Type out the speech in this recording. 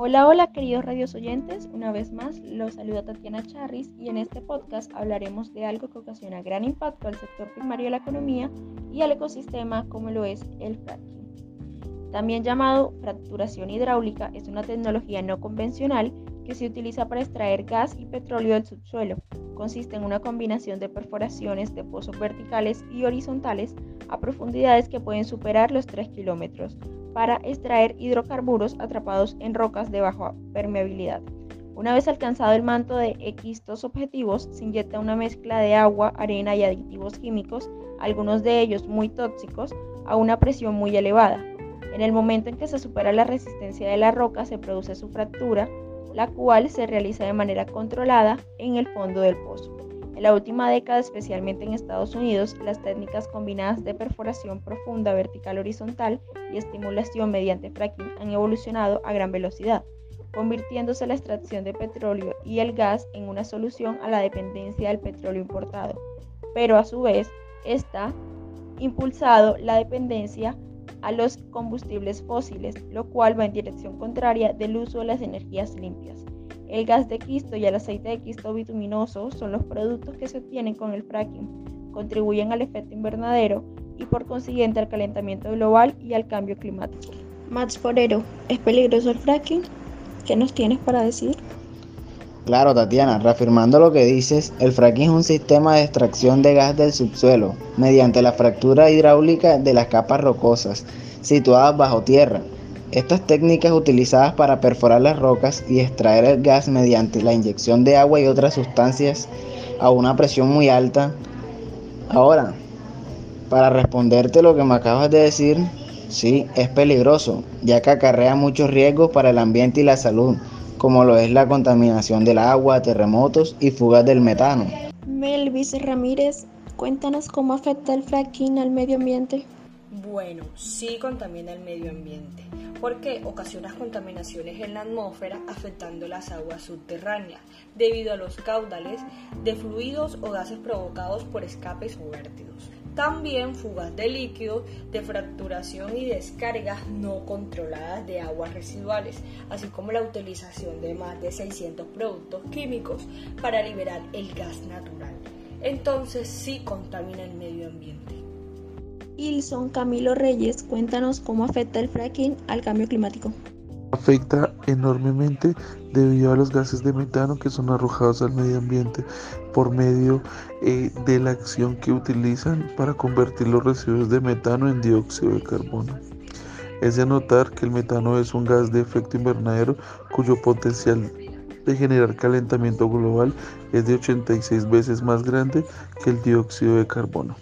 Hola, hola queridos radios oyentes, una vez más los saluda Tatiana Charris y en este podcast hablaremos de algo que ocasiona gran impacto al sector primario de la economía y al ecosistema como lo es el fracking. También llamado fracturación hidráulica, es una tecnología no convencional que se utiliza para extraer gas y petróleo del subsuelo. Consiste en una combinación de perforaciones de pozos verticales y horizontales a profundidades que pueden superar los 3 kilómetros para extraer hidrocarburos atrapados en rocas de baja permeabilidad. Una vez alcanzado el manto de estos objetivos, se inyecta una mezcla de agua, arena y aditivos químicos, algunos de ellos muy tóxicos, a una presión muy elevada. En el momento en que se supera la resistencia de la roca, se produce su fractura, la cual se realiza de manera controlada en el fondo del pozo. En la última década, especialmente en Estados Unidos, las técnicas combinadas de perforación profunda vertical horizontal y estimulación mediante fracking han evolucionado a gran velocidad, convirtiéndose la extracción de petróleo y el gas en una solución a la dependencia del petróleo importado. Pero a su vez, está impulsado la dependencia a los combustibles fósiles, lo cual va en dirección contraria del uso de las energías limpias. El gas de quisto y el aceite de quisto bituminoso son los productos que se obtienen con el fracking, contribuyen al efecto invernadero y por consiguiente al calentamiento global y al cambio climático. Max Forero, ¿es peligroso el fracking? ¿Qué nos tienes para decir? Claro, Tatiana, reafirmando lo que dices, el fracking es un sistema de extracción de gas del subsuelo mediante la fractura hidráulica de las capas rocosas situadas bajo tierra estas técnicas utilizadas para perforar las rocas y extraer el gas mediante la inyección de agua y otras sustancias a una presión muy alta. Ahora, para responderte lo que me acabas de decir, sí, es peligroso, ya que acarrea muchos riesgos para el ambiente y la salud, como lo es la contaminación del agua, terremotos y fugas del metano. Melvis Ramírez, cuéntanos cómo afecta el fracking al medio ambiente. Bueno, sí contamina el medio ambiente porque ocasiona contaminaciones en la atmósfera afectando las aguas subterráneas debido a los caudales de fluidos o gases provocados por escapes o vértidos. También fugas de líquidos, de fracturación y descargas no controladas de aguas residuales, así como la utilización de más de 600 productos químicos para liberar el gas natural. Entonces sí contamina el medio ambiente. Ilson Camilo Reyes, cuéntanos cómo afecta el fracking al cambio climático. Afecta enormemente debido a los gases de metano que son arrojados al medio ambiente por medio eh, de la acción que utilizan para convertir los residuos de metano en dióxido de carbono. Es de notar que el metano es un gas de efecto invernadero cuyo potencial de generar calentamiento global es de 86 veces más grande que el dióxido de carbono.